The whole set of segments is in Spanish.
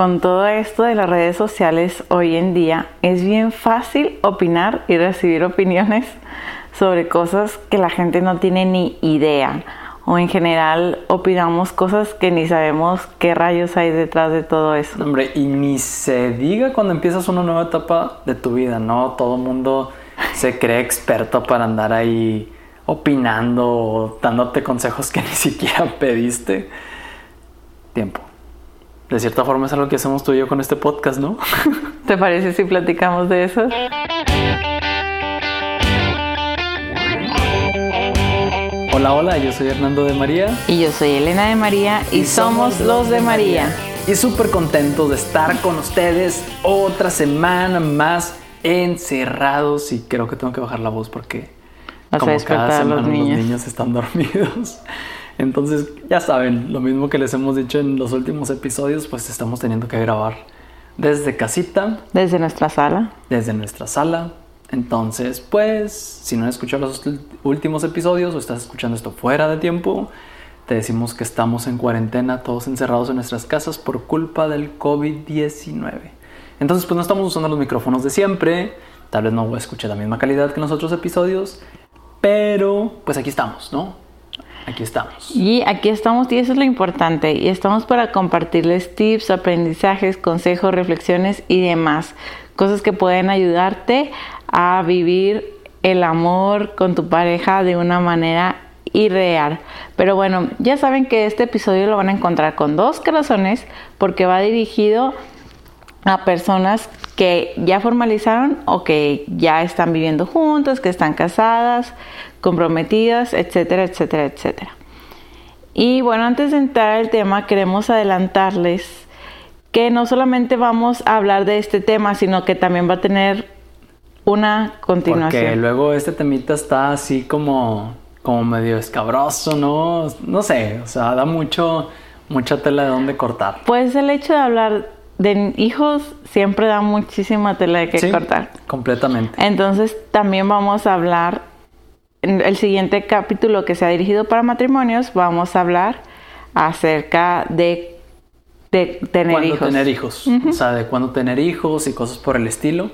con todo esto de las redes sociales hoy en día, es bien fácil opinar y recibir opiniones sobre cosas que la gente no tiene ni idea. O en general opinamos cosas que ni sabemos qué rayos hay detrás de todo eso. Hombre, y ni se diga cuando empiezas una nueva etapa de tu vida, ¿no? Todo el mundo se cree experto para andar ahí opinando o dándote consejos que ni siquiera pediste. Tiempo. De cierta forma es algo que hacemos tú y yo con este podcast, ¿no? ¿Te parece si platicamos de eso? Hola, hola, yo soy Hernando de María. Y yo soy Elena de María y, somos, los de María. Y súper contentos de estar con ustedes otra semana más encerrados y creo que tengo que bajar la voz porque como cada semana los niños están dormidos. Entonces, ya saben, lo mismo que les hemos dicho en los últimos episodios, pues estamos teniendo que grabar desde casita. Desde nuestra sala. Desde nuestra sala. Entonces, pues, si no has escuchado los últimos episodios o estás escuchando esto fuera de tiempo, te decimos que estamos en cuarentena, todos encerrados en nuestras casas por culpa del COVID-19. Entonces, pues no estamos usando los micrófonos de siempre, tal vez no escuchar la misma calidad que en los otros episodios, pero pues aquí estamos, ¿no? Aquí estamos. Y aquí estamos y eso es lo importante. Y estamos para compartirles tips, aprendizajes, consejos, reflexiones y demás. Cosas que pueden ayudarte a vivir el amor con tu pareja de una manera irreal. Pero bueno, ya saben que este episodio lo van a encontrar con dos corazones porque va dirigido a personas que ya formalizaron o que ya están viviendo juntos, que están casadas, comprometidas, etcétera, etcétera, etcétera. Y bueno, antes de entrar al tema, queremos adelantarles que no solamente vamos a hablar de este tema, sino que también va a tener una continuación. Porque luego este temita está así como, como medio escabroso, ¿no? No sé, o sea, da mucho, mucha tela de dónde cortar. Pues el hecho de hablar de hijos siempre da muchísima tela de que cortar. Completamente. Entonces también vamos a hablar, en el siguiente capítulo que se ha dirigido para matrimonios, vamos a hablar acerca de, de tener hijos. tener hijos, o sea, de cuándo tener hijos y cosas por el estilo.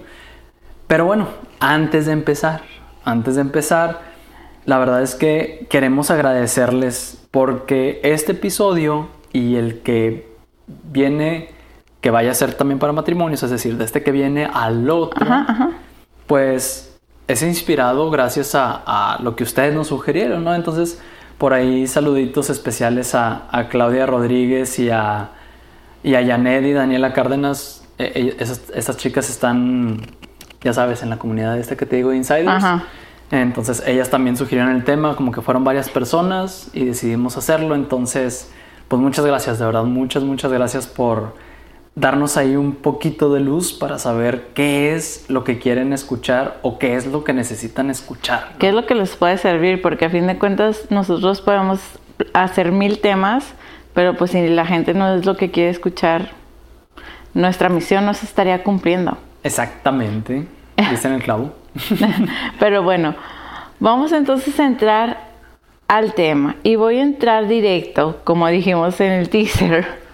Pero bueno, antes de empezar, antes de empezar, la verdad es que queremos agradecerles porque este episodio y el que viene que vaya a ser también para matrimonios, es decir, de este que viene al otro, pues es inspirado gracias a, lo que ustedes nos sugirieron, ¿no? Entonces, por ahí saluditos especiales a, Claudia Rodríguez y a, y a Janet y Daniela Cárdenas. E, e, esas, chicas están, ya sabes, en la comunidad esta que te digo, Insiders. Entonces, ellas también sugirieron el tema, como que fueron varias personas y decidimos hacerlo. Entonces, pues muchas gracias, de verdad, muchas, muchas gracias por darnos ahí un poquito de luz para saber qué es lo que quieren escuchar o qué es lo que necesitan escuchar. ¿Qué es lo que les puede servir? Porque a fin de cuentas nosotros podemos hacer mil temas, pero pues si la gente no es lo que quiere escuchar, nuestra misión no se estaría cumpliendo. Exactamente, en el clavo. pero bueno, vamos entonces a entrar al tema y voy a entrar directo, como dijimos en el teaser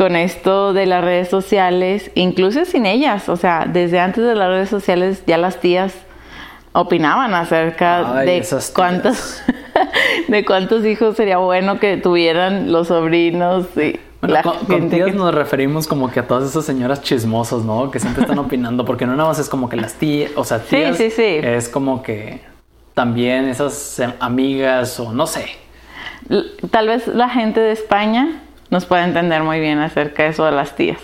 con esto de las redes sociales, incluso sin ellas, o sea, desde antes de las redes sociales ya las tías opinaban acerca de cuántos de cuántos hijos sería bueno que tuvieran los sobrinos y la con, tías nos referimos como que a todas esas señoras chismosas, ¿no? Que siempre están opinando, porque no nada más es como que las tías, o sea, tías sí, sí, sí. es como que también esas amigas o no sé. Tal vez la gente de España nos puede entender muy bien acerca de eso de las tías.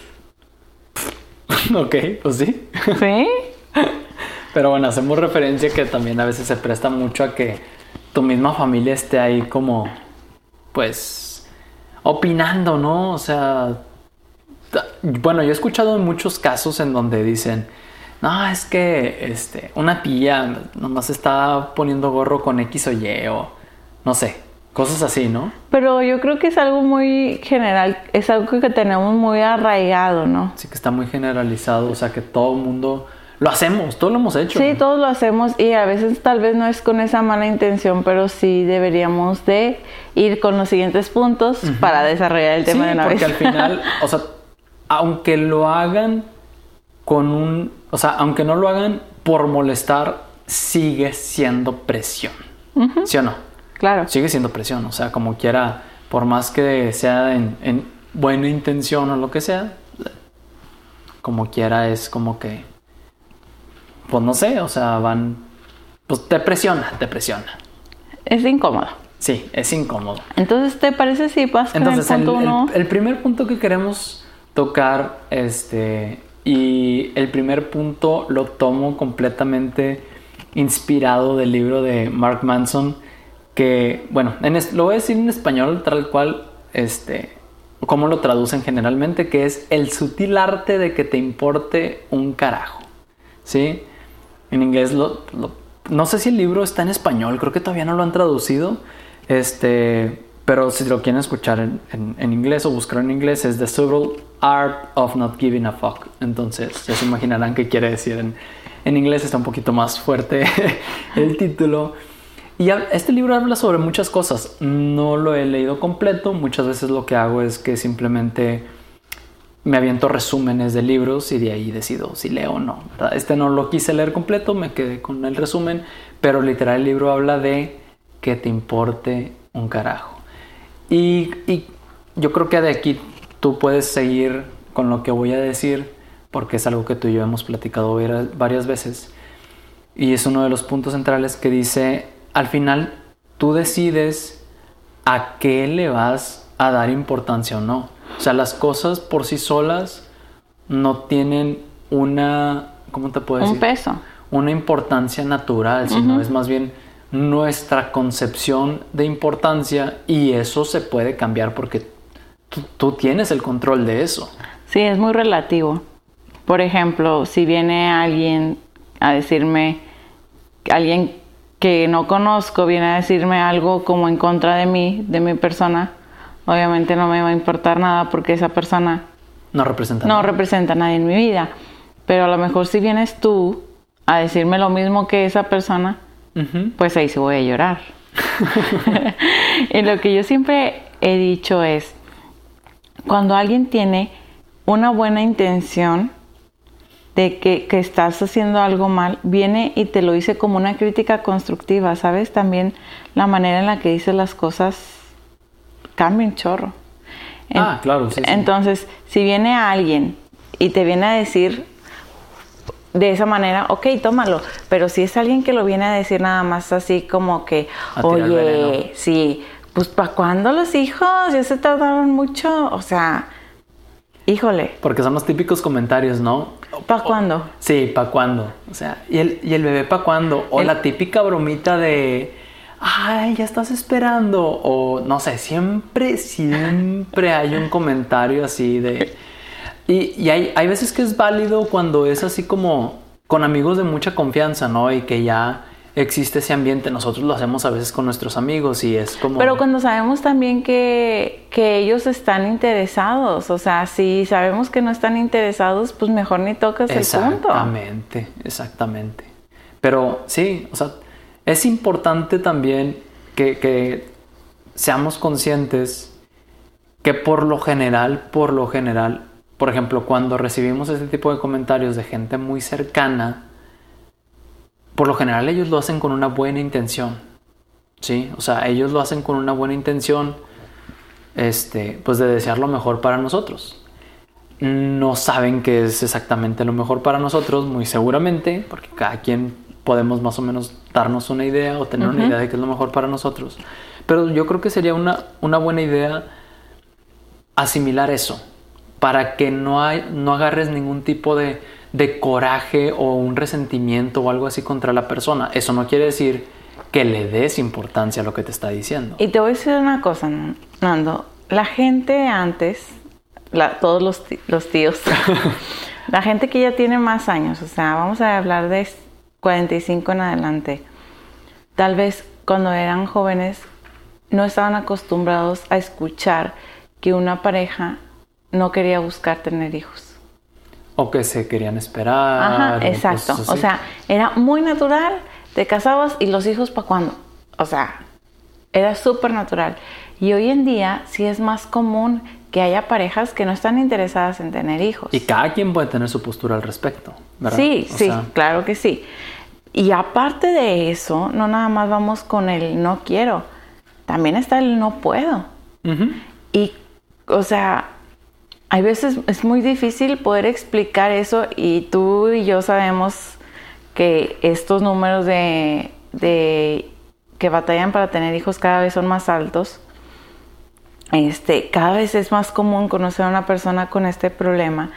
ok, pues sí. Sí. Pero bueno, hacemos referencia que también a veces se presta mucho a que tu misma familia esté ahí como, pues, opinando, ¿no? O sea, bueno, yo he escuchado en muchos casos en donde dicen, no, es que este, una tía nomás está poniendo gorro con X o Y o no sé. Cosas así, ¿no? Pero yo creo que es algo muy general, es algo que tenemos muy arraigado, ¿no? Sí, que está muy generalizado, o sea, que todo el mundo lo hacemos, todos lo hemos hecho. Sí, todos lo hacemos y a veces tal vez no es con esa mala intención, pero sí deberíamos de ir con los siguientes puntos para desarrollar el tema de una porque al final, o sea, aunque lo hagan con un, o sea, aunque no lo hagan por molestar, sigue siendo presión. ¿Sí o no? Claro. Sigue siendo presión, o sea, como quiera, por más que sea en, en buena intención o lo que sea, como quiera es como que, pues no sé, o sea, van, pues te presiona, te presiona. Es incómodo. Sí, es incómodo. Entonces, ¿te parece si vas Entonces, el el, punto uno? el- el primer punto que queremos tocar, este, y el primer punto lo tomo completamente inspirado del libro de Mark Manson, que, bueno, lo voy a decir en español tal cual, este, cómo lo traducen generalmente, que es el sutil arte de que te importe un carajo, ¿sí? En inglés lo, no sé si el libro está en español, creo que todavía no lo han traducido. Este, pero si lo quieren escuchar en, en- en inglés o buscar en inglés es The Subtle Art of Not Giving a Fuck. Entonces ya se imaginarán qué quiere decir en, en inglés está un poquito más fuerte el título. Y este libro habla sobre muchas cosas. No lo he leído completo. Muchas veces lo que hago es que simplemente me aviento resúmenes de libros y de ahí decido si leo o no. Este no lo quise leer completo, me quedé con el resumen, pero literal el libro habla de que te importe un carajo. Y, yo creo que de aquí tú puedes seguir con lo que voy a decir, porque es algo que tú y yo hemos platicado var- varias veces. Y es uno de los puntos centrales que dice, al final tú decides a qué le vas a dar importancia o no. O sea, las cosas por sí solas no tienen una, ¿cómo te puedo Un decir? peso. Una importancia natural, sino es más bien nuestra concepción de importancia y eso se puede cambiar porque tú, tú tienes el control de eso. Sí, es muy relativo. Por ejemplo, si viene alguien a decirme, alguien que no conozco viene a decirme algo como en contra de mí, de mi persona, obviamente no me va a importar nada porque esa persona No representa no nada. representa a nadie en mi vida. Pero a lo mejor si vienes tú a decirme lo mismo que esa persona, pues ahí sí voy a llorar. y lo que yo siempre he dicho es, cuando alguien tiene una buena intención de que, que estás haciendo algo mal, viene y te lo dice como una crítica constructiva, ¿sabes? También la manera en la que dices las cosas cambia un chorro. En- Ah, claro, sí, sí. Entonces, si viene alguien y te viene a decir de esa manera, ok, tómalo. Pero si es alguien que lo viene a decir nada más así como que, A oye, sí, pues ¿para cuándo los hijos? Ya se tardaron mucho. O sea, híjole, Porque son los típicos comentarios, ¿no? ¿para cuándo? Sí, ¿pa' cuándo? O sea, ¿y el, y el bebé pa' cuándo? O El- la típica bromita de, ay, ya estás esperando. O no sé, siempre, siempre hay un comentario así de... Y, y hay, hay veces que es válido cuando es así como con amigos de mucha confianza, ¿no? Y que ya existe ese ambiente. Nosotros lo hacemos a veces con nuestros amigos y es como... Pero cuando sabemos también que, que ellos están interesados, o sea, si sabemos que no están interesados, pues mejor ni tocas el punto. Exactamente, exactamente. Pero sí, o sea, es importante también que, que seamos conscientes que por lo general, por lo general, por ejemplo, cuando recibimos este tipo de comentarios de gente muy cercana, por lo general ellos lo hacen con una buena intención. Sí, o sea, ellos lo hacen con una buena intención, este, pues de desear lo mejor para nosotros no saben que es exactamente lo mejor para nosotros, muy seguramente, porque cada quien podemos más o menos darnos una idea o tener una idea de qué es lo mejor para nosotros. Pero yo creo que sería una, una buena idea asimilar eso, para que no, hay, no agarres ningún tipo de, de coraje o un resentimiento o algo así contra la persona. Eso no quiere decir que le des importancia a lo que te está diciendo. Y te voy a decir una cosa, Nando. La gente antes, la- todos los, los tíos, la gente que ya tiene más años, o sea, vamos a hablar de 45 en adelante, tal vez cuando eran jóvenes no estaban acostumbrados a escuchar que una pareja no quería buscar tener hijos. O que se querían esperar. Ajá, exacto. O sea, era muy natural, te casabas y los hijos para cuándo. O sea, era súper natural. Y hoy en día sí es más común que haya parejas que no están interesadas en tener hijos. Y cada quien puede tener su postura al respecto, ¿verdad? Sí, sí, claro que sí. Y aparte de eso, no nada más vamos con el no quiero, también está el no puedo. Y, o sea, hay veces es muy difícil poder explicar eso y tú y yo sabemos que estos números de, que batallan para tener hijos cada vez son más altos. Este, cada vez es más común conocer a una persona con este problema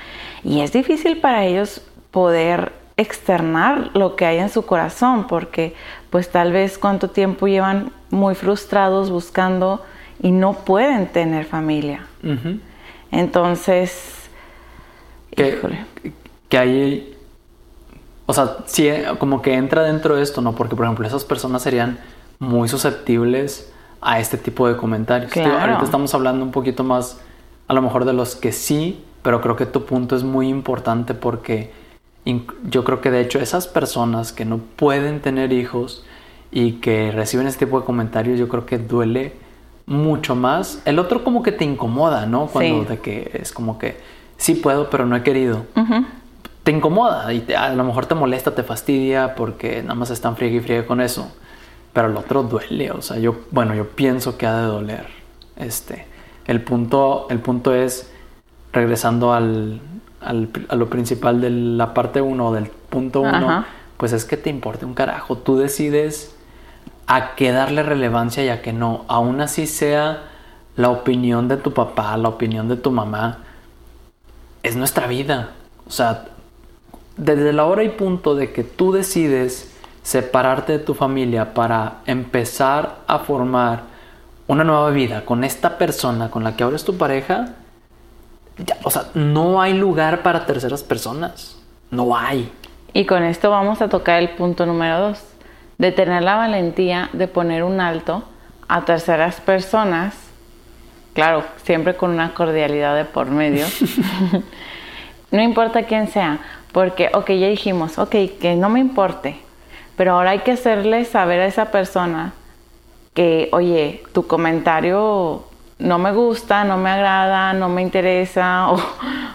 y es difícil para ellos poder externar lo que hay en su corazón porque pues tal vez cuánto tiempo llevan muy frustrados buscando y no pueden tener familia. Entonces, que, que hay, o sea, sí, como que entra dentro de esto, ¿no? Porque, por ejemplo, esas personas serían muy susceptibles a este tipo de comentarios. ahorita estamos hablando un poquito más, a lo mejor, de los que sí, pero creo que tu punto es muy importante porque yo creo que de hecho esas personas que no pueden tener hijos y que reciben este tipo de comentarios, yo creo que duele mucho más. El otro como que te incomoda, ¿no? Cuando de que es como que sí puedo, pero no he querido. Te incomoda y a lo mejor te molesta, te fastidia porque nada más están friegue y friegue con eso. Pero el otro duele, o sea, yo, bueno, yo pienso que ha de doler. Este, el punto, el punto es, regresando al, a lo principal de la parte 1 del punto 1, pues es que te importe un carajo. Tú decides a qué darle relevancia y a qué no. Aún así sea la opinión de tu papá, la opinión de tu mamá, es nuestra vida. O sea, desde la hora y punto de que tú decides separarte de tu familia para empezar a formar una nueva vida con esta persona con la que ahora es tu pareja, o sea, no hay lugar para terceras personas. No hay. Y con esto vamos a tocar el punto número dos, de tener la valentía de poner un alto a terceras personas, claro, siempre con una cordialidad de por medio, no importa quién sea, porque, ok, ya dijimos, ok, que no me importe, pero ahora hay que hacerle saber a esa persona que, oye, tu comentario no me gusta, no me agrada, no me interesa,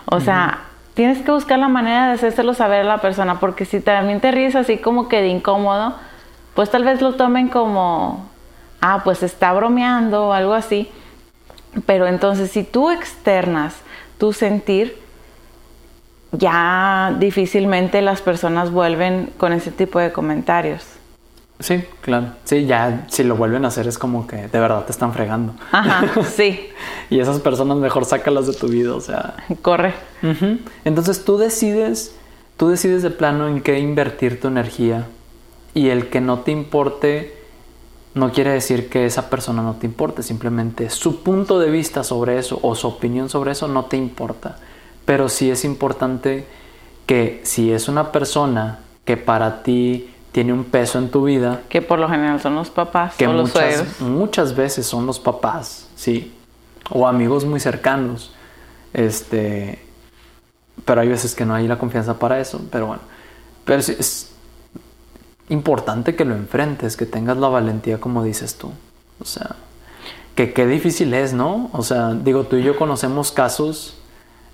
o, sea, tienes que buscar la manera de hacérselo saber a la persona, porque si también te ríes así como que de incómodo, pues tal vez lo tomen como, ah, pues está bromeando o algo así. Pero entonces si tú externas tu sentir, ya difícilmente las personas vuelven con ese tipo de comentarios. Sí, claro. Sí, ya si lo vuelven a hacer es como que de verdad te están fregando. Ajá, sí. y esas personas mejor sácalas de tu vida, o sea. Corre. Entonces tú decides, tú decides de plano en qué invertir tu energía y el que no te importe no quiere decir que esa persona no te importe, simplemente su punto de vista sobre eso o su opinión sobre eso no te importa. Pero sí es importante que si es una persona que para ti tiene un peso en tu vida. Que por lo general son los papás que o muchas, los suegros. Muchas veces son los papás, sí. O amigos muy cercanos. Este. Pero hay veces que no hay la confianza para eso. Pero bueno. Pero es importante que lo enfrentes, que tengas la valentía como dices tú. O sea, que qué difícil es, ¿no? O sea, digo, tú y yo conocemos casos,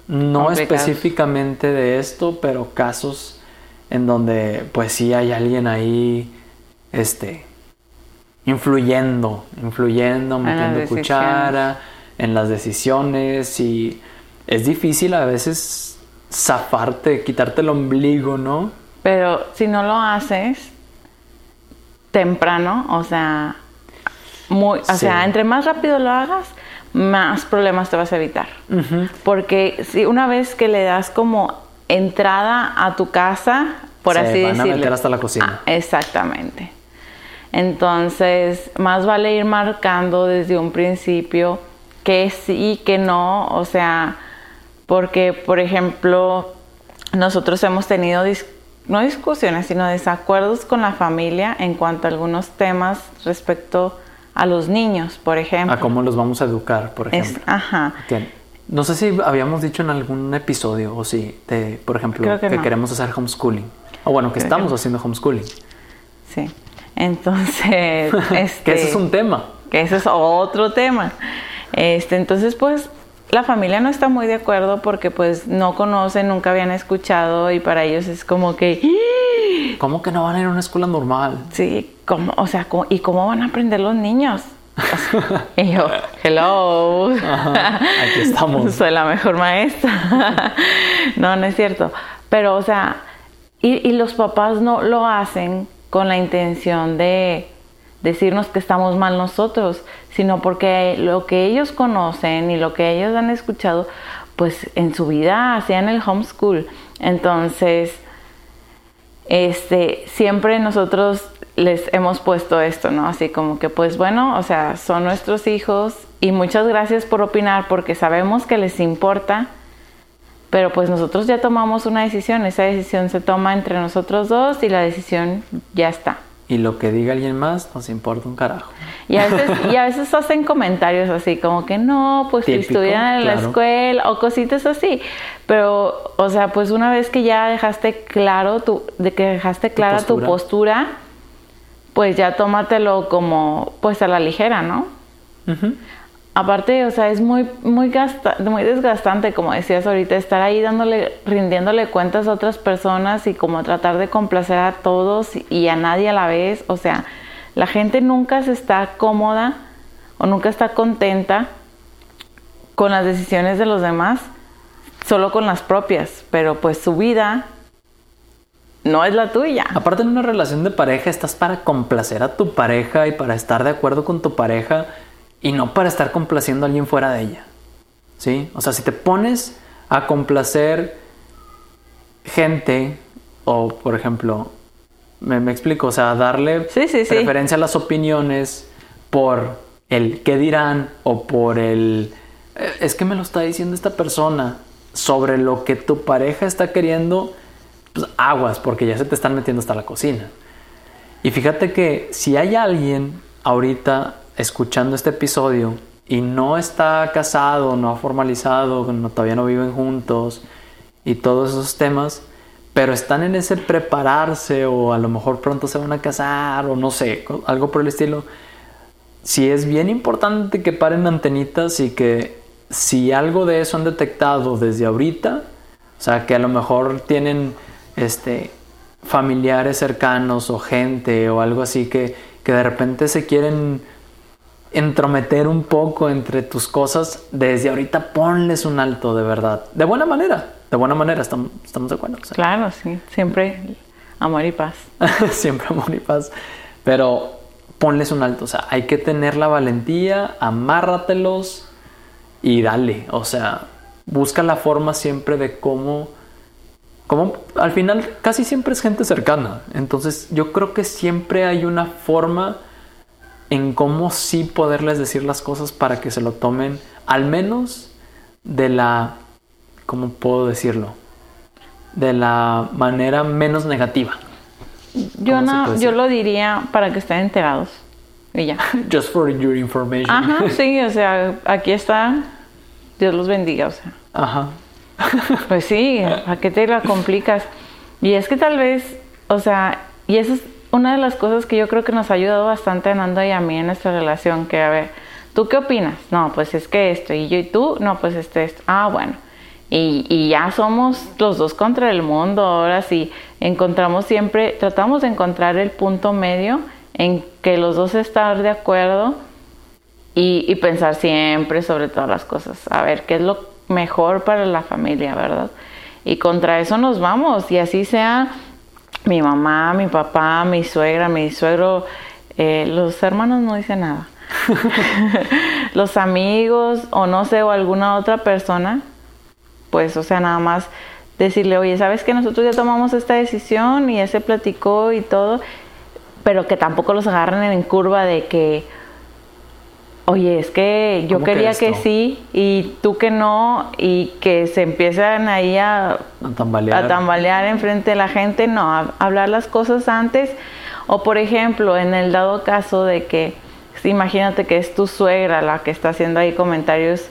no específicamente de esto, pero casos en donde pues sí hay alguien ahí, este, influyendo, influyendo, metiendo cuchara en las decisiones y es difícil a veces zafarte, quitarte el ombligo, ¿no? Pero si no lo haces temprano, o sea, muy, o sea, entre más rápido lo hagas, más problemas te vas a evitar. Porque si una vez que le das como entrada a tu casa, por así van decirlo. a meter hasta la cocina. Ah, exactamente. Entonces, más vale ir marcando desde un principio que sí, que no, o sea, porque, por ejemplo, nosotros hemos tenido, no discusiones, sino desacuerdos con la familia en cuanto a algunos temas respecto a los niños, por ejemplo. A cómo los vamos a educar, por ejemplo. ajá. No sé si habíamos dicho en algún episodio o si, de, por ejemplo, que, queremos hacer homeschooling. O bueno, que estamos haciendo homeschooling. Sí. Entonces, este, que ese es un tema. Que ese es otro tema. Este, entonces, pues, la familia no está muy de acuerdo porque pues no conocen, nunca habían escuchado y para ellos es como que... ¿Cómo que no van a ir a una escuela normal? Sí, ¿cómo? o sea, ¿cómo, ¿y cómo van a aprender los niños? y yo, hello, aquí estamos. Soy la mejor maestra. no, no es cierto. Pero, o sea, y, y los papás no lo hacen con la intención de decirnos que estamos mal nosotros, sino porque lo que ellos conocen y lo que ellos han escuchado, pues en su vida hacían el homeschool. Entonces, este, siempre nosotros les hemos puesto esto, ¿no? Así como que, pues bueno, o sea, son nuestros hijos y muchas gracias por opinar porque sabemos que les importa, pero pues nosotros ya tomamos una decisión, esa decisión se toma entre nosotros dos y la decisión ya está. Y lo que diga alguien más nos importa un carajo. Y a veces, y a veces hacen comentarios así como que no, pues si estuvieran en la escuela o cositas así. Pero, o sea, pues una vez que ya dejaste claro tu, de que dejaste clara tu postura, pues ya tómatelo como pues a la ligera, ¿no? Aparte, o sea, es muy, muy, muy desgastante, como decías ahorita, estar ahí dándole, rindiéndole cuentas a otras personas y como tratar de complacer a todos y a nadie a la vez. O sea, la gente nunca se está cómoda o nunca está contenta con las decisiones de los demás, solo con las propias, pero pues su vida no es la tuya. Aparte en una relación de pareja estás para complacer a tu pareja y para estar de acuerdo con tu pareja y no para estar complaciendo a alguien fuera de ella. ¿Sí? O sea, si te pones a complacer gente o, por ejemplo, me, explico, o sea, darle preferencia a las opiniones por el qué dirán o por el eh, es que me lo está diciendo esta persona sobre lo que tu pareja está queriendo, pues aguas, porque ya se te están metiendo hasta la cocina. Y fíjate que si hay alguien ahorita escuchando este episodio y no está casado, no ha formalizado, todavía no viven juntos y todos esos temas, pero están en ese prepararse o a lo mejor pronto se van a casar o no sé, algo por el estilo, si es bien importante que paren antenitas y que si algo de eso han detectado desde ahorita, o sea, que a lo mejor tienen este familiares cercanos o gente o algo así que, que de repente se quieren entrometer un poco entre tus cosas, desde ahorita ponles un alto de verdad. De buena manera, de buena manera, estamos, de acuerdo. Claro, sí, siempre amor y paz. siempre amor y paz. Pero ponles un alto, o sea, hay que tener la valentía, amárratelos y dale. O sea, busca la forma siempre de cómo, cómo, al final casi siempre es gente cercana. Entonces yo creo que siempre hay una forma en cómo sí poderles decir las cosas para que se lo tomen, al menos de la, ¿cómo puedo decirlo? De la manera menos negativa. Yo no, yo lo diría para que estén enterados. Y ya. Just for your information. Ajá, sí, o sea, aquí está. Dios los bendiga, o sea. Ajá. Pues sí, ¿a qué te la complicas? Y es que tal vez, o sea, y eso es una de las cosas que yo creo que nos ha ayudado bastante a Nando y a mí en nuestra relación, que a ver, ¿tú qué opinas? No, pues es que esto, y yo y tú, no, pues este, esto. Ah, bueno. Y, ya somos los dos contra el mundo, ahora sí, encontramos siempre, tratamos de encontrar el punto medio en que los dos estar de acuerdo y, y pensar siempre sobre todas las cosas, a ver qué es lo mejor para la familia, ¿verdad? Y contra eso nos vamos, y así sea mi mamá, mi papá, mi suegra, mi suegro, eh, los hermanos no dicen nada. los amigos o no sé, o alguna otra persona, pues, o sea, nada más decirle, oye, ¿sabes que nosotros ya tomamos esta decisión y ya se platicó y todo? Pero que tampoco los agarren en curva de que, oye, es que yo quería que, sí y tú que no, y que se empiezan ahí a, tambalear. a tambalear enfrente de la gente, no, hablar las cosas antes. O por ejemplo, en el dado caso de que, imagínate que es tu suegra la que está haciendo ahí comentarios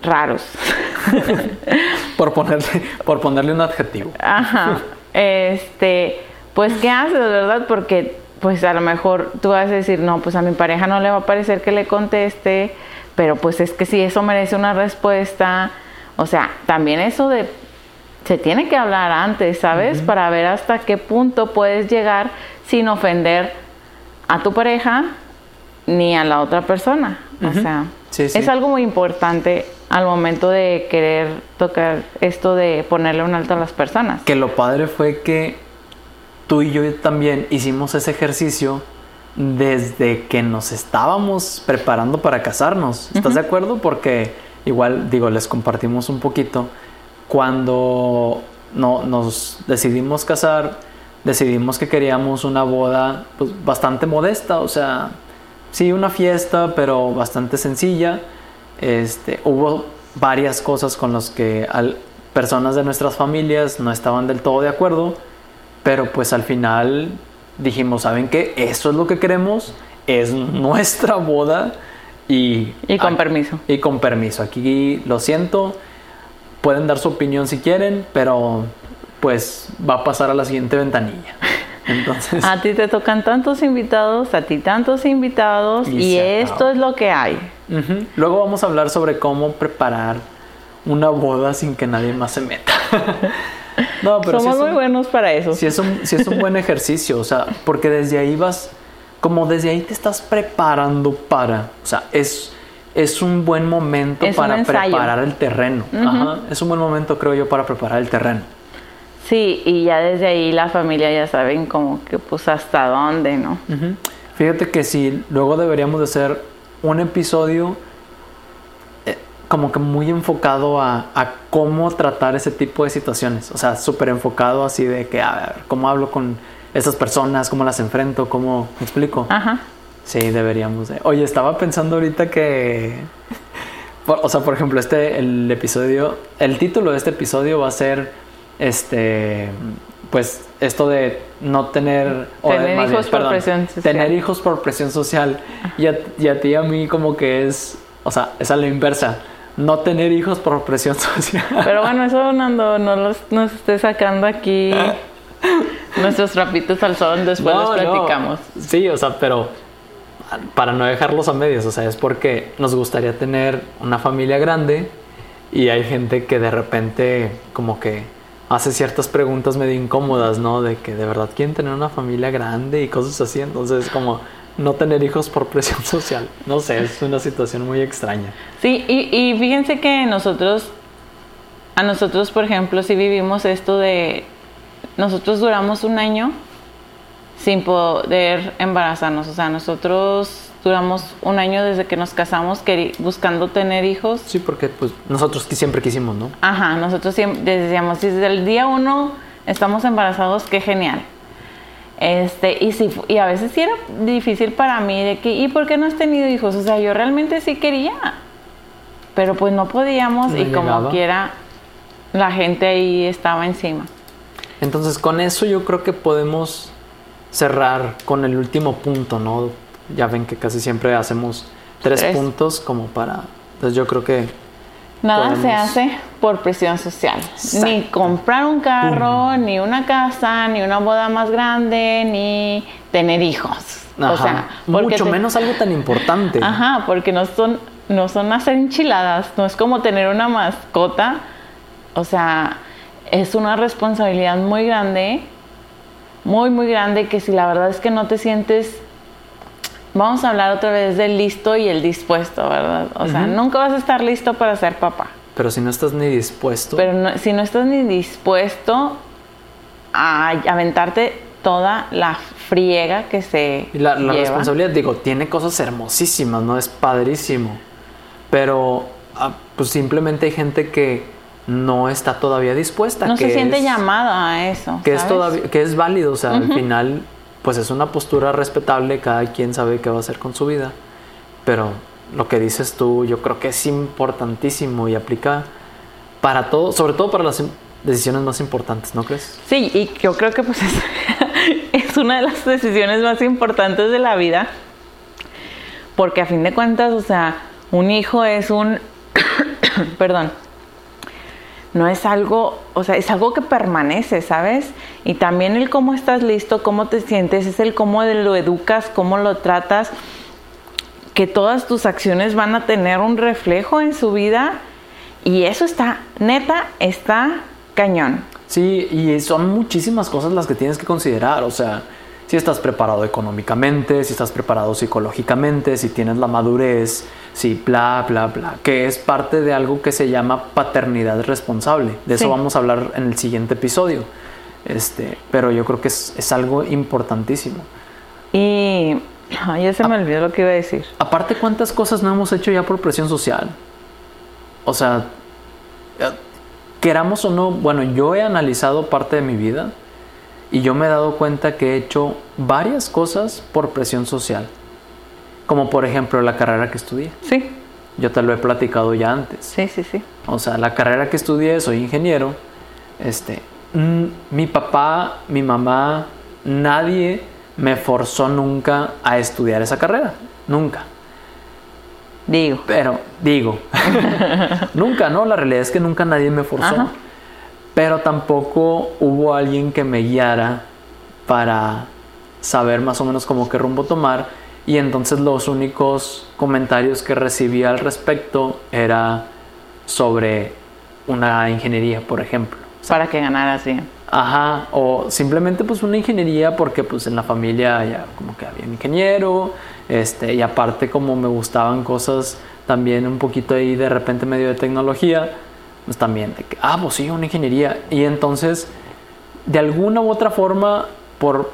raros. por, ponerle, por ponerle un adjetivo. Ajá. Este, pues, ¿qué haces, verdad? Porque pues a lo mejor tú vas a decir, no, pues a mi pareja no le va a parecer que le conteste pero pues es que si eso merece una respuesta, o sea, también eso de se tiene que hablar antes, ¿sabes? Para ver hasta qué punto puedes llegar sin ofender a tu pareja ni a la otra persona. O sea, es algo muy importante al momento de querer tocar esto de ponerle un alto a las personas. Que lo padre fue que tú y yo también hicimos ese ejercicio desde que nos estábamos preparando para casarnos. ¿Estás de acuerdo? Porque igual, digo, les compartimos un poquito. Cuando no, nos decidimos casar, decidimos que queríamos una boda pues, bastante modesta, o sea, sí, una fiesta, pero bastante sencilla. Este, hubo varias cosas con las que al, personas de nuestras familias no estaban del todo de acuerdo, pero pues al final dijimos, ¿saben qué? Eso es lo que queremos, es nuestra boda y... Y con permiso. Y con permiso. Aquí lo siento, pueden dar su opinión si quieren, pero pues va a pasar a la siguiente ventanilla. Entonces, a ti te tocan tantos invitados, a ti tantos invitados y, esto es lo que hay. Luego vamos a hablar sobre cómo preparar una boda sin que nadie más se meta. no, pero Somos muy buenos para eso. Si es, un, si es un buen ejercicio, o sea, porque desde ahí vas, como desde ahí te estás preparando para, o sea, es, es un buen momento para preparar el terreno. Es un buen momento, creo yo, para preparar el terreno. Sí, y ya desde ahí la familia ya saben como que pues hasta dónde, ¿no? Fíjate que sí, luego deberíamos de hacer un episodio como que muy enfocado a, cómo tratar ese tipo de situaciones. O sea, súper enfocado así de que, a ver, cómo hablo con esas personas, cómo las enfrento, cómo me explico. Ajá. Sí, deberíamos de. Oye, estaba pensando ahorita que. o sea, por ejemplo, este, el episodio, el título de este episodio va a ser este, pues esto de no tener... Tener hijos por presión social. Tener hijos por presión social. Y a, y a ti y a mí como que es, o sea, es a la inversa no tener hijos por presión social. Pero bueno, eso Nando, no los, nos esté sacando aquí nuestros trapitos al sol, después los platicamos. Sí, o sea, pero para no dejarlos a medios, o sea, es porque nos gustaría tener una familia grande y hay gente que de repente como que hace ciertas preguntas medio incómodas, ¿no? De que de verdad quieren tener una familia grande y cosas así. Entonces, como no tener hijos por presión social. No sé, es una situación muy extraña. Sí, y, fíjense que nosotros, a nosotros, por ejemplo, si vivimos esto de, nosotros duramos un año sin poder embarazarnos. O sea, nosotros duramos un año desde que nos casamos buscando tener hijos. Sí, porque pues nosotros siempre quisimos, ¿no? Ajá, nosotros siempre decíamos, desde el día uno estamos embarazados, qué genial. Este, y, sí, y a veces sí era difícil para mí de que, ¿y por qué no has tenido hijos? O sea, yo realmente sí quería, pero pues no podíamos y como quiera, la gente ahí estaba encima. Entonces, con eso yo creo que podemos cerrar con el último punto, ¿no? ya ven que casi siempre hacemos tres, puntos como para... Entonces yo creo que... Nada se hace por presión social. Ni comprar un carro, ni una casa, ni una boda más grande, ni tener hijos. o sea, mucho menos algo tan importante. Ajá, porque no son, no son hacer enchiladas, no es como tener una mascota. O sea, es una responsabilidad muy grande, muy, muy grande, que si la verdad es que no te sientes vamos a hablar otra vez del listo y el dispuesto, ¿verdad? O sea, nunca vas a estar listo para ser papá. Pero si no estás ni dispuesto. Pero si no estás ni dispuesto a aventarte toda la friega que se. la, la responsabilidad, digo, tiene cosas hermosísimas, ¿no? Es padrísimo. Pero, ah, pues simplemente hay gente que no está todavía dispuesta. No se siente llamada a eso. Que es todavía, que es válido, o sea, al final pues es una postura respetable, cada quien sabe qué va a hacer con su vida, pero lo que dices tú yo creo que es importantísimo y aplica para todo, sobre todo para las decisiones más importantes, ¿no crees? Sí, y yo creo que pues es, es una de las decisiones más importantes de la vida, porque a fin de cuentas, o sea, un hijo es un, perdón, no es algo, o sea, es algo que permanece, ¿sabes? Y también el cómo estás listo, cómo te sientes, es el cómo lo educas, cómo lo tratas, que todas tus acciones van a tener un reflejo en su vida y eso está, neta, está cañón. Sí, y son muchísimas cosas las que tienes que considerar, o sea, si estás preparado económicamente, si estás preparado psicológicamente, si tienes la madurez, si bla, bla, bla, que es parte de algo que se llama paternidad responsable. De eso vamos a hablar en el siguiente episodio. Este, pero yo creo que es, es algo importantísimo. Y ya se me olvidó lo que iba a decir. Aparte, ¿cuántas cosas no hemos hecho ya por presión social? O sea, eh, queramos o no, bueno, yo he analizado parte de mi vida y yo me he dado cuenta que he hecho varias cosas por presión social. Como por ejemplo la carrera que estudié. Sí. Yo te lo he platicado ya antes. Sí, sí, sí. O sea, la carrera que estudié, soy ingeniero. Este, mm, mi papá, mi mamá, nadie me forzó nunca a estudiar esa carrera. Nunca. Digo. Pero, digo. nunca, ¿no? La realidad es que nunca nadie me forzó. Pero tampoco hubo alguien que me guiara para saber más o menos cómo qué rumbo tomar. Y entonces los únicos comentarios que recibía al respecto era sobre una ingeniería, por ejemplo. para que ganaras bien. Ajá, o simplemente pues una ingeniería porque pues en la familia ya como que había un ingeniero, este, y aparte como me gustaban cosas también un poquito ahí de repente medio de tecnología, pues también de que, ah, pues sí, una ingeniería. Y entonces, de alguna u otra forma, por,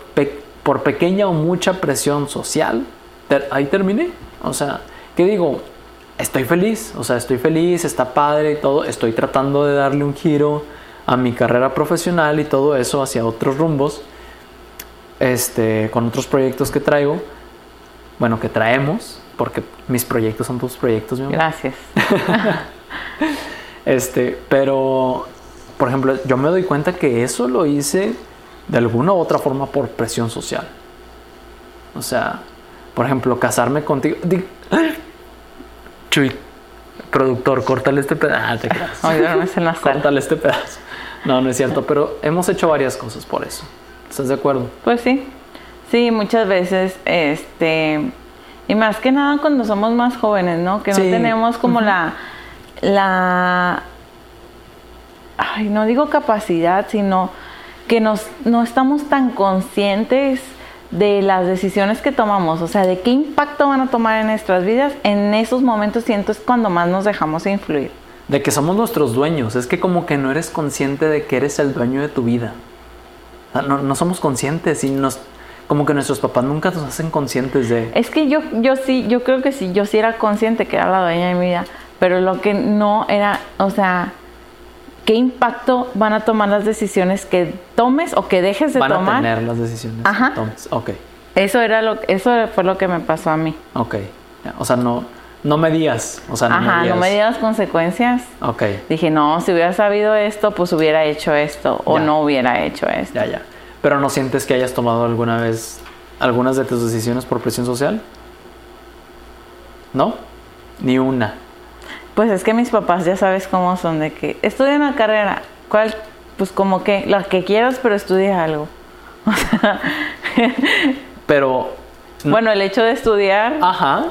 por pequeña o mucha presión social, ahí terminé. O sea, ¿qué digo? Estoy feliz, o sea, estoy feliz, está padre y todo, estoy tratando de darle un giro a mi carrera profesional y todo eso hacia otros rumbos, este, con otros proyectos que traigo, bueno, que traemos, porque mis proyectos son tus proyectos. Mi Gracias. este, pero, por ejemplo, yo me doy cuenta que eso lo hice de alguna u otra forma por presión social. O sea, por ejemplo, casarme contigo. Chuy, productor, córtale este pedazo. Ay, no en la Córtale este pedazo. No, no es cierto, pero hemos hecho varias cosas por eso. ¿Estás de acuerdo? Pues sí. Sí, muchas veces, este, y más que nada cuando somos más jóvenes, ¿no? Que no tenemos como la, la, ay, no digo capacidad, sino que nos, no estamos tan conscientes de las decisiones que tomamos, o sea, de qué impacto van a tomar en nuestras vidas, en esos momentos siento es cuando más nos dejamos influir de que somos nuestros dueños. Es que como que no eres consciente de que eres el dueño de tu vida. no, no, somos conscientes y nos como que nuestros papás nunca nos hacen conscientes de. Es que yo, yo sí, yo creo que sí, yo sí era consciente que era la dueña de mi vida, pero lo que no era, o sea, qué impacto van a tomar las decisiones que tomes o que dejes de tomar. Van a tener las decisiones Ajá. que tomes. Ok. Eso era lo, eso fue lo que me pasó a mí. Ok. O sea, no, no me digas, o sea, no Ajá, me no me digas consecuencias. Ok. Dije, no, si hubiera sabido esto, pues hubiera hecho esto o no hubiera hecho esto. Ya, ya. Pero ¿no sientes que hayas tomado alguna vez algunas de tus decisiones por presión social? ¿No? Ni una. Pues es que mis papás ya sabes cómo son, de que estudia una carrera, ¿cuál? Pues como que, la que quieras, pero estudia algo. O sea... pero... Bueno, el hecho de estudiar... Ajá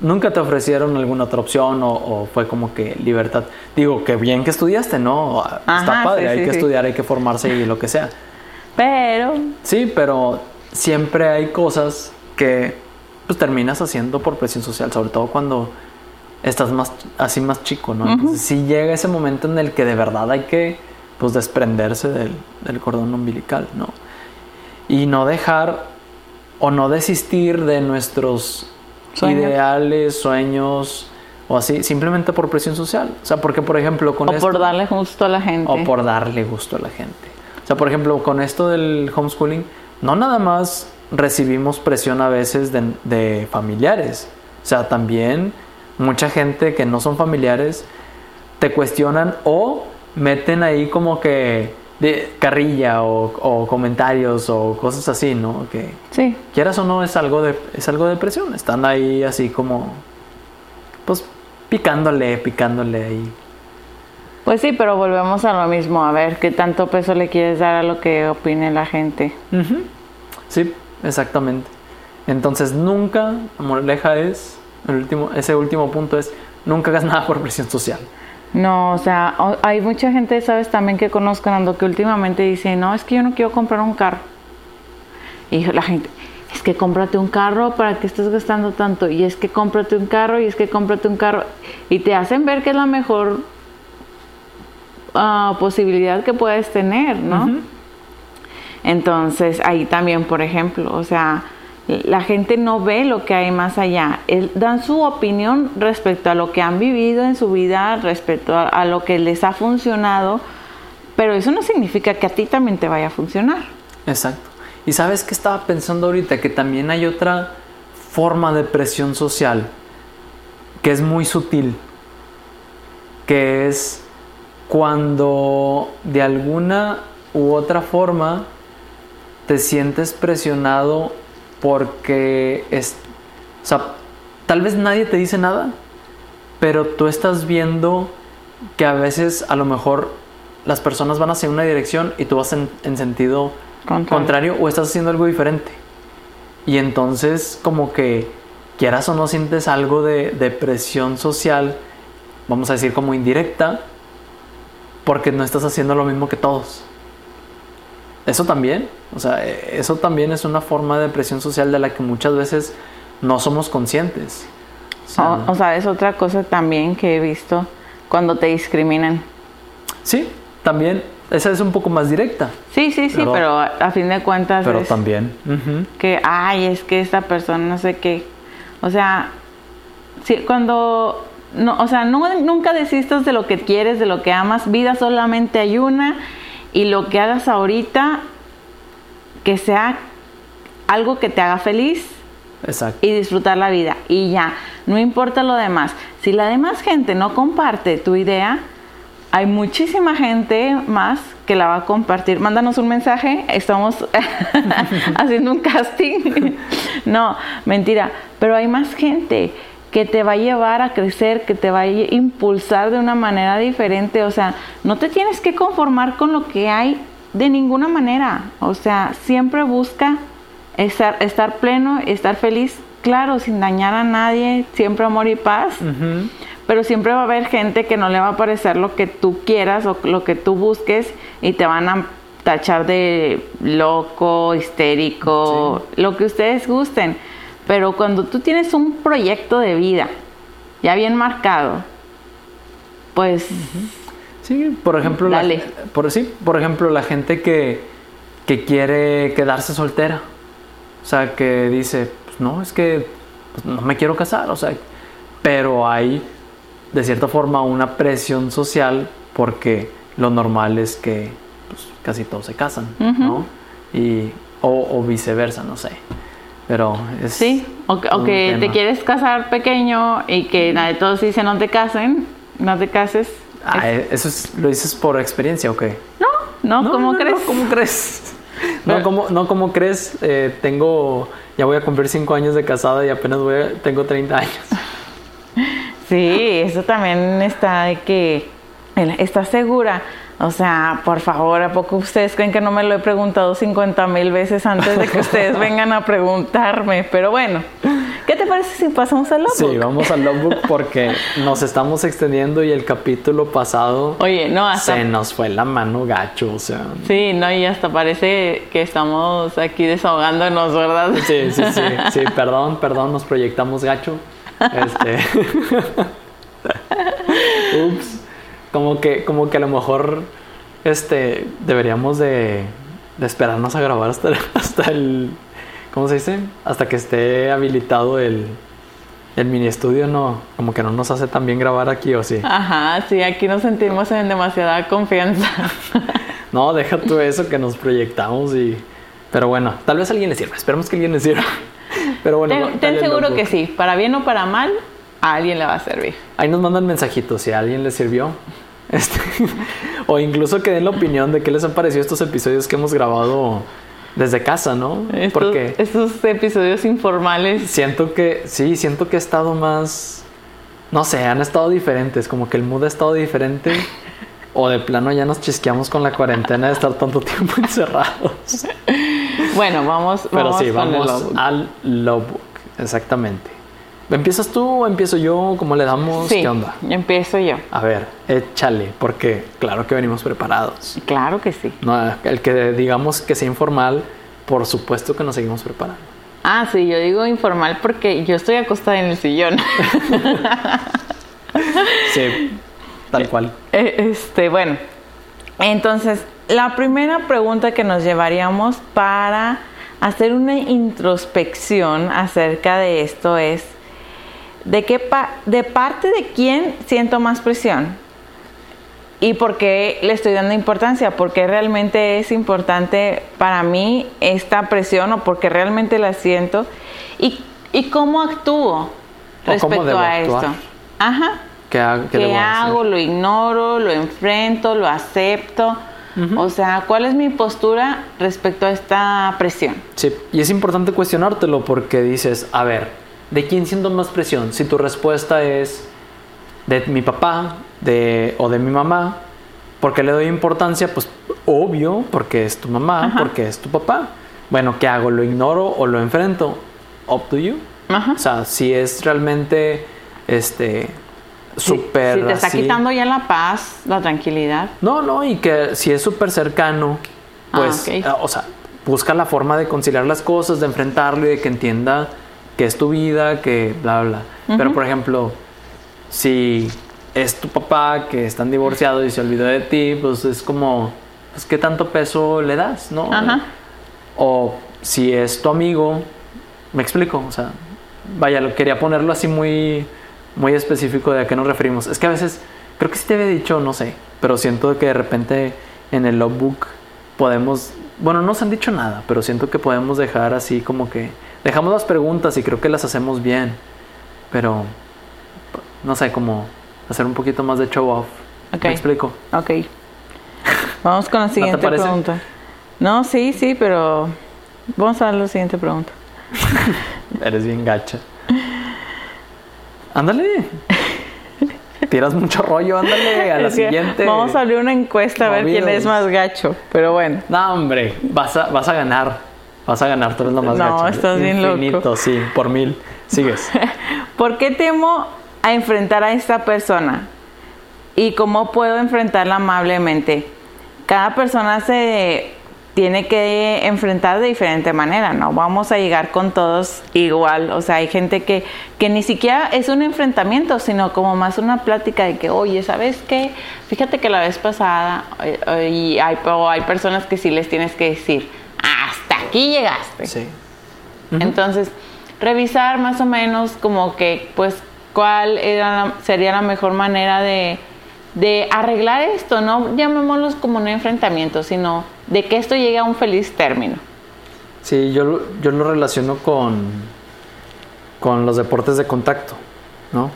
¿Nunca te ofrecieron alguna otra opción o, fue como que libertad? Digo, que bien que estudiaste, ¿no? Está padre, hay que estudiar, hay que formarse y lo que sea. Pero... Sí, pero siempre hay cosas que pues terminas haciendo por presión social, sobre todo cuando estás más así más chico, ¿no? Entonces sí llega ese momento en el que de verdad hay que pues desprenderse del, del cordón umbilical, ¿no? Y no dejar o no desistir de nuestros ideales, sueños o así, simplemente por presión social. O sea, porque por ejemplo con... O por darle gusto a la gente. O por darle gusto a la gente. O sea, por ejemplo, con esto del homeschooling, no nada más recibimos presión a veces de, de familiares. O sea, también mucha gente que no son familiares te cuestionan o meten ahí como que de carrilla o, comentarios o cosas así, ¿no? Que sí. quieras o no es algo de es algo de presión, están ahí así como pues picándole, picándole ahí. Pues sí, pero volvemos a lo mismo, a ver qué tanto peso le quieres dar a lo que opine la gente. Sí, exactamente. Entonces nunca, moraleja es, el último, ese último punto es, nunca hagas nada por presión social. No, o sea, hay mucha gente, sabes, también que conozco, Nando, que últimamente dice, no, es que yo no quiero comprar un carro. Y la gente, es que cómprate un carro, ¿para qué estás gastando tanto? Y es que cómprate un carro, y es que cómprate un carro. Y te hacen ver que es la mejor ah, posibilidad que puedes tener, ¿no? Entonces, ahí también, por ejemplo, o sea, la gente no ve lo que hay más allá. Dan su opinión respecto a lo que han vivido en su vida, respecto a, a lo que les ha funcionado, pero eso no significa que a ti también te vaya a funcionar. Exacto. Y sabes que estaba pensando ahorita que también hay otra forma de presión social que es muy sutil, que es cuando de alguna u otra forma te sientes presionado porque es, o sea, tal vez nadie te dice nada, pero tú estás viendo que a veces a lo mejor las personas van hacia una dirección y tú vas en, en sentido Contrario. contrario o estás haciendo algo diferente. Y entonces como que quieras o no sientes algo de, de presión social, vamos a decir como indirecta, porque no estás haciendo lo mismo que todos. Eso también, o sea, eh, eso también es una forma de presión social de la que muchas veces no somos conscientes. O sea, O, o sea, es otra cosa también que he visto cuando te discriminan. sí, también, esa es un poco más directa, Sí, sí, sí, pero a, fin de cuentas pero es también. que, ay, es que esta persona no sé qué. O sea, sí, cuando, no, o sea, no- nunca desistas de lo que quieres, de lo que amas. Vida solamente hay una y lo que hagas ahorita, que sea algo que te haga feliz Exacto. y disfrutar la vida. Y ya, no importa lo demás. Si la demás gente no comparte tu idea, hay muchísima gente más que la va a compartir. Mándanos un mensaje, estamos haciendo un casting. no, mentira, pero hay más gente que te va a llevar a crecer, que te va a impulsar de una manera diferente. O sea, no te tienes que conformar con lo que hay de ninguna manera. O sea, siempre busca estar, estar pleno, estar feliz, claro, sin dañar a nadie, siempre amor y paz. Pero siempre va a haber gente que no le va a parecer lo que tú quieras o lo que tú busques y te van a tachar de loco, histérico, lo que ustedes gusten. Pero cuando tú tienes un proyecto de vida ya bien marcado, pues Sí, por ejemplo, la, Dale. por, sí, por ejemplo, la gente que, que quiere quedarse soltera. O sea, que dice, pues no, es que pues, no me quiero casar. O sea, pero hay, de cierta forma, una presión social porque lo normal es que pues, casi todos se casan, ¿no? Y, o, o viceversa, no sé. Pero es. sí, o, que- o un que te quieres casar pequeño y que nadie todos dicen no te casen, no te cases. Ah, ¿Eso es- lo dices por experiencia o qué? No, no, ¿cómo no, crees? No, ¿cómo crees? Pero- No, ¿cómo, no, ¿cómo crees? Eh, tengo, ya voy a cumplir 5 años de casada y apenas voy a- tengo 30 años. Sí, eso también está de que estás segura. O sea, por favor, ¿a poco ustedes creen que no me lo he preguntado 50 mil veces antes de que ustedes vengan a preguntarme? Pero bueno, ¿qué te parece si pasamos al logbook? Sí, vamos al logbook porque nos estamos extendiendo y el capítulo pasado Oye, no, hasta... se nos fue la mano gacho, o sea. Sí, no, y hasta parece que estamos aquí desahogándonos, ¿verdad? Sí, sí, sí, sí, perdón, perdón, nos proyectamos gacho. Este. Ups. Como que, como que a lo mejor este deberíamos de, de esperarnos a grabar hasta, hasta el. ¿Cómo se dice? Hasta que esté habilitado el, el mini estudio, no. Como que no nos hace tan bien grabar aquí, o sí. Ajá, sí, aquí nos sentimos en demasiada confianza. No, deja tú eso que nos proyectamos y. Pero bueno, tal vez a alguien le sirva. Esperemos que a alguien le sirva. Pero bueno, ten seguro que sí, para bien o para mal, a alguien le va a servir. Ahí nos mandan mensajitos si a alguien les sirvió. Este, o incluso que den la opinión de qué les han parecido estos episodios que hemos grabado desde casa, ¿no? Estos, Porque estos episodios informales. siento que, sí, siento que he estado más, no sé, han estado diferentes, como que el mood ha estado diferente. O de plano ya nos chisqueamos con la cuarentena de estar tanto tiempo encerrados. Bueno, vamos, Pero vamos sí, vamos al logbook. Exactamente. ¿Empiezas tú o empiezo yo? ¿Cómo le damos? Sí, ¿Qué onda? empiezo yo. A ver, échale, porque claro que venimos preparados. Claro que sí. No, el que digamos que sea informal, por supuesto que nos seguimos preparando. Ah, sí, yo digo informal porque yo estoy acostada en el sillón. Sí, tal cual. Eh, Este, bueno, entonces la primera pregunta que nos llevaríamos para hacer una introspección acerca de esto es de qué pa- de parte de quién siento más presión y por qué le estoy dando importancia, por qué realmente es importante para mí esta presión o por qué realmente la siento y, y cómo actúo cómo respecto debo a actuar. esto. Ajá. ¿Qué, ha- qué ¿Qué hago? ¿Lo ignoro? ¿Lo enfrento? ¿Lo acepto? O sea, ¿cuál es mi postura respecto a esta presión? Sí, y es importante cuestionártelo porque dices, a ver, ¿de quién siento más presión? Si tu respuesta es de mi papá de, o de mi mamá, ¿por qué le doy importancia? Pues obvio, porque es tu mamá, Ajá. porque es tu papá. Bueno, ¿qué hago? ¿Lo ignoro o lo enfrento? Up to you. Ajá. O sea, si es realmente este súper Si, te está así- quitando ya la paz, la tranquilidad. no, no, y que si es súper cercano, Ah, pues, ok. eh, o sea, busca la forma de conciliar las cosas, de enfrentarlo y de que entienda que es tu vida, que bla, bla. Pero, por ejemplo, si es tu papá que están divorciados y se olvidó de ti, pues es como, pues, ¿qué tanto peso le das, no? Ajá. O si es tu amigo, me explico, o sea, vaya, lo quería ponerlo así muy, muy específico de a qué nos referimos. Es que a veces, creo que sí te había dicho, no sé, pero siento que de repente en el logbook podemos, bueno, no nos han dicho nada, pero siento que podemos dejar así como que, dejamos las preguntas y creo que las hacemos bien, pero, no sé, como hacer un poquito más de show off. Ok. ¿Me explico? Ok. Vamos con la siguiente pregunta. No, sí, sí, pero vamos a ver la siguiente pregunta. Eres bien gacha. Ándale. Tiras mucho rollo, ándale a la siguiente. Vamos a abrir una encuesta a ver quién es más gacho, pero bueno. No, hombre, vas a, vas a ganar. Vas a ganar, tú eres la más No, gacha. estás bien loco. Sí, por mil. Sigues. ¿Por qué temo a enfrentar a esta persona? ¿Y cómo puedo enfrentarla amablemente? Cada persona se tiene que enfrentar de diferente manera, ¿no? Vamos a llegar con todos igual. O sea, hay gente que, que ni siquiera es un enfrentamiento, sino como más una plática de que, oye, ¿sabes qué? Fíjate que la vez pasada, eh, eh, y hay, o hay personas que sí les tienes que decir, hasta aquí llegaste. Sí. Entonces, revisar más o menos como que, pues, cuál era la- sería la mejor manera de, de arreglar esto, no llamémoslos como un enfrentamiento, sino de que esto llegue a un feliz término. Sí, yo, lo- yo lo relaciono con, con los deportes de contacto, ¿no?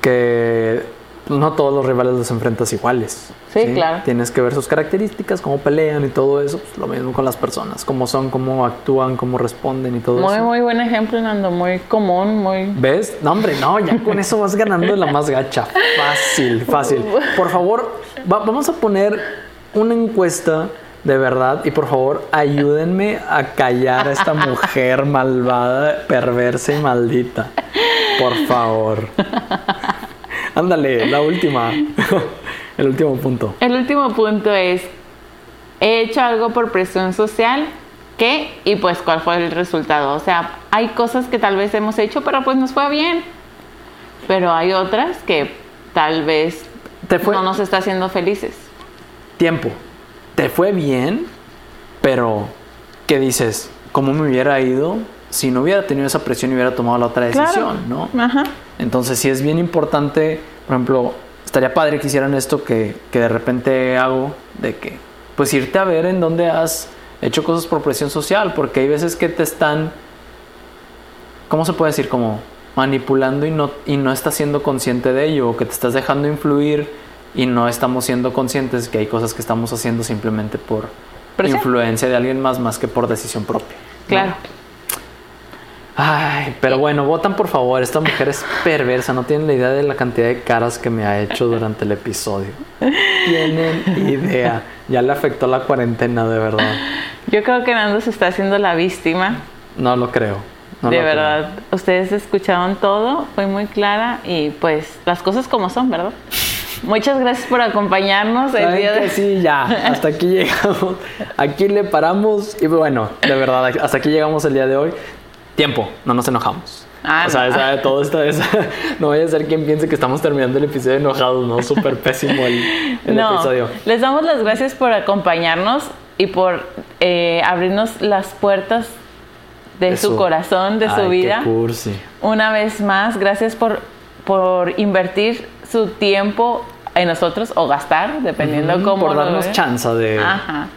Que no todos los rivales los enfrentas iguales. Sí, claro. Tienes que ver sus características, cómo pelean y todo eso. Pues, lo mismo con las personas, cómo son, cómo actúan, cómo responden y todo Muy, eso. muy buen ejemplo, Nando, muy común, muy... ¿Ves? No, hombre, no, ya con eso vas ganando la más gacha. Fácil, fácil. Por favor, va- vamos a poner una encuesta de verdad y por favor ayúdenme a callar a esta mujer malvada, perversa y maldita. Por favor. Ándale, la última. El último punto. El último punto es, he hecho algo por presión social, ¿qué? Y pues, ¿cuál fue el resultado? O sea, hay cosas que tal vez hemos hecho, pero pues nos fue bien. Pero hay otras que tal vez Te fue no nos está haciendo felices. tiempo. Te fue bien, pero ¿qué dices? ¿Cómo me hubiera ido si no hubiera tenido esa presión y hubiera tomado la otra decisión, claro. ¿no? Ajá. Entonces sí es bien importante, por ejemplo, estaría padre que hicieran esto que, que de repente hago, de que pues irte a ver en dónde has hecho cosas por presión social, porque hay veces que te están, ¿cómo se puede decir? Como manipulando y no, y no estás siendo consciente de ello, o que te estás dejando influir y no estamos siendo conscientes que hay cosas que estamos haciendo simplemente por Presión. influencia de alguien más más que por decisión propia. ¿no? Ay, pero bueno, votan por favor. Esta mujer es perversa. No tienen la idea de la cantidad de caras que me ha hecho durante el episodio. Tienen idea. Ya le afectó la cuarentena, de verdad. Yo creo que Nando se está haciendo la víctima. No lo creo. no de lo creo. verdad, ustedes escucharon todo, fue muy clara y pues las cosas como son, ¿verdad? Muchas gracias por acompañarnos el ¿Saben día de? Sí, ya, hasta aquí llegamos. Aquí le paramos y bueno, de verdad, hasta aquí llegamos el día de hoy. Tiempo, no nos enojamos. Ah, o sea, no. esa- todo esto es, no vaya a ser quien piense que estamos terminando el episodio enojados, ¿no? Súper pésimo el, el no, episodio. les damos las gracias por acompañarnos y por eh, abrirnos las puertas de, De su, su- corazón, de Ay, su qué vida. cursi. Una vez más, gracias por, por invertir su tiempo en nosotros o gastar, dependiendo cómo por darnos chance de... Ajá.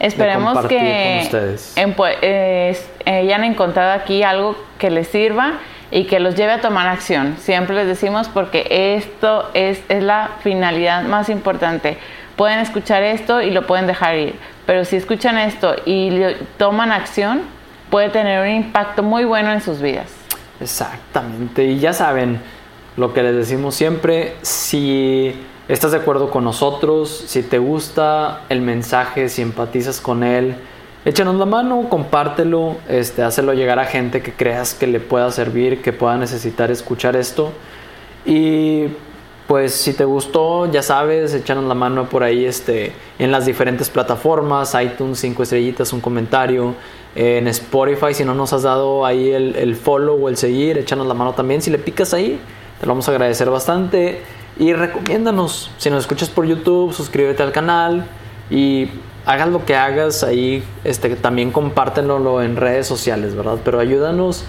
Esperemos que con en eh, hayan encontrado aquí algo que les sirva y que los lleve a tomar acción. Siempre les decimos porque esto es, es la finalidad más importante. Pueden escuchar esto y lo pueden dejar ir, pero si escuchan esto y toman acción, puede tener un impacto muy bueno en sus vidas. Exactamente, y ya saben lo que les decimos siempre, si estás de acuerdo con nosotros, si te gusta el mensaje, si empatizas con él, échanos la mano, compártelo, este, llegar a gente que creas que le pueda servir, que pueda necesitar escuchar esto. Y pues si te gustó, ya sabes, échanos la mano por ahí este, en las diferentes plataformas, iTunes, 5 estrellitas, un comentario. En Spotify, si no nos has dado ahí el, el follow o el seguir, échanos la mano también. Si le picas ahí, te lo vamos a agradecer bastante. Y recomiéndanos, si nos escuchas por YouTube, suscríbete al canal y hagas lo que hagas ahí, este, también compártenlo en redes sociales, ¿verdad? Pero ayúdanos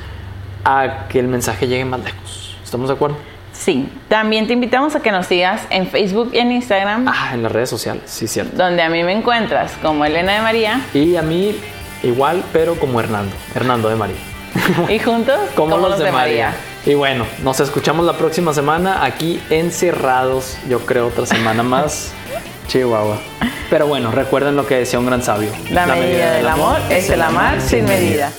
a que el mensaje llegue más lejos. ¿Estamos de acuerdo? Sí, también te invitamos a que nos sigas en Facebook y en Instagram, Ah, en las redes sociales, sí, cierto. donde a mí me encuentras como Elena de María Y a mí igual, pero como Hernando, Hernando de María. y juntos Como, los, de, María. Y bueno, nos escuchamos la próxima semana aquí encerrados, yo creo otra semana más. Chihuahua. Pero bueno, recuerden lo que decía un gran sabio. La medida del amor es el amar sin medida.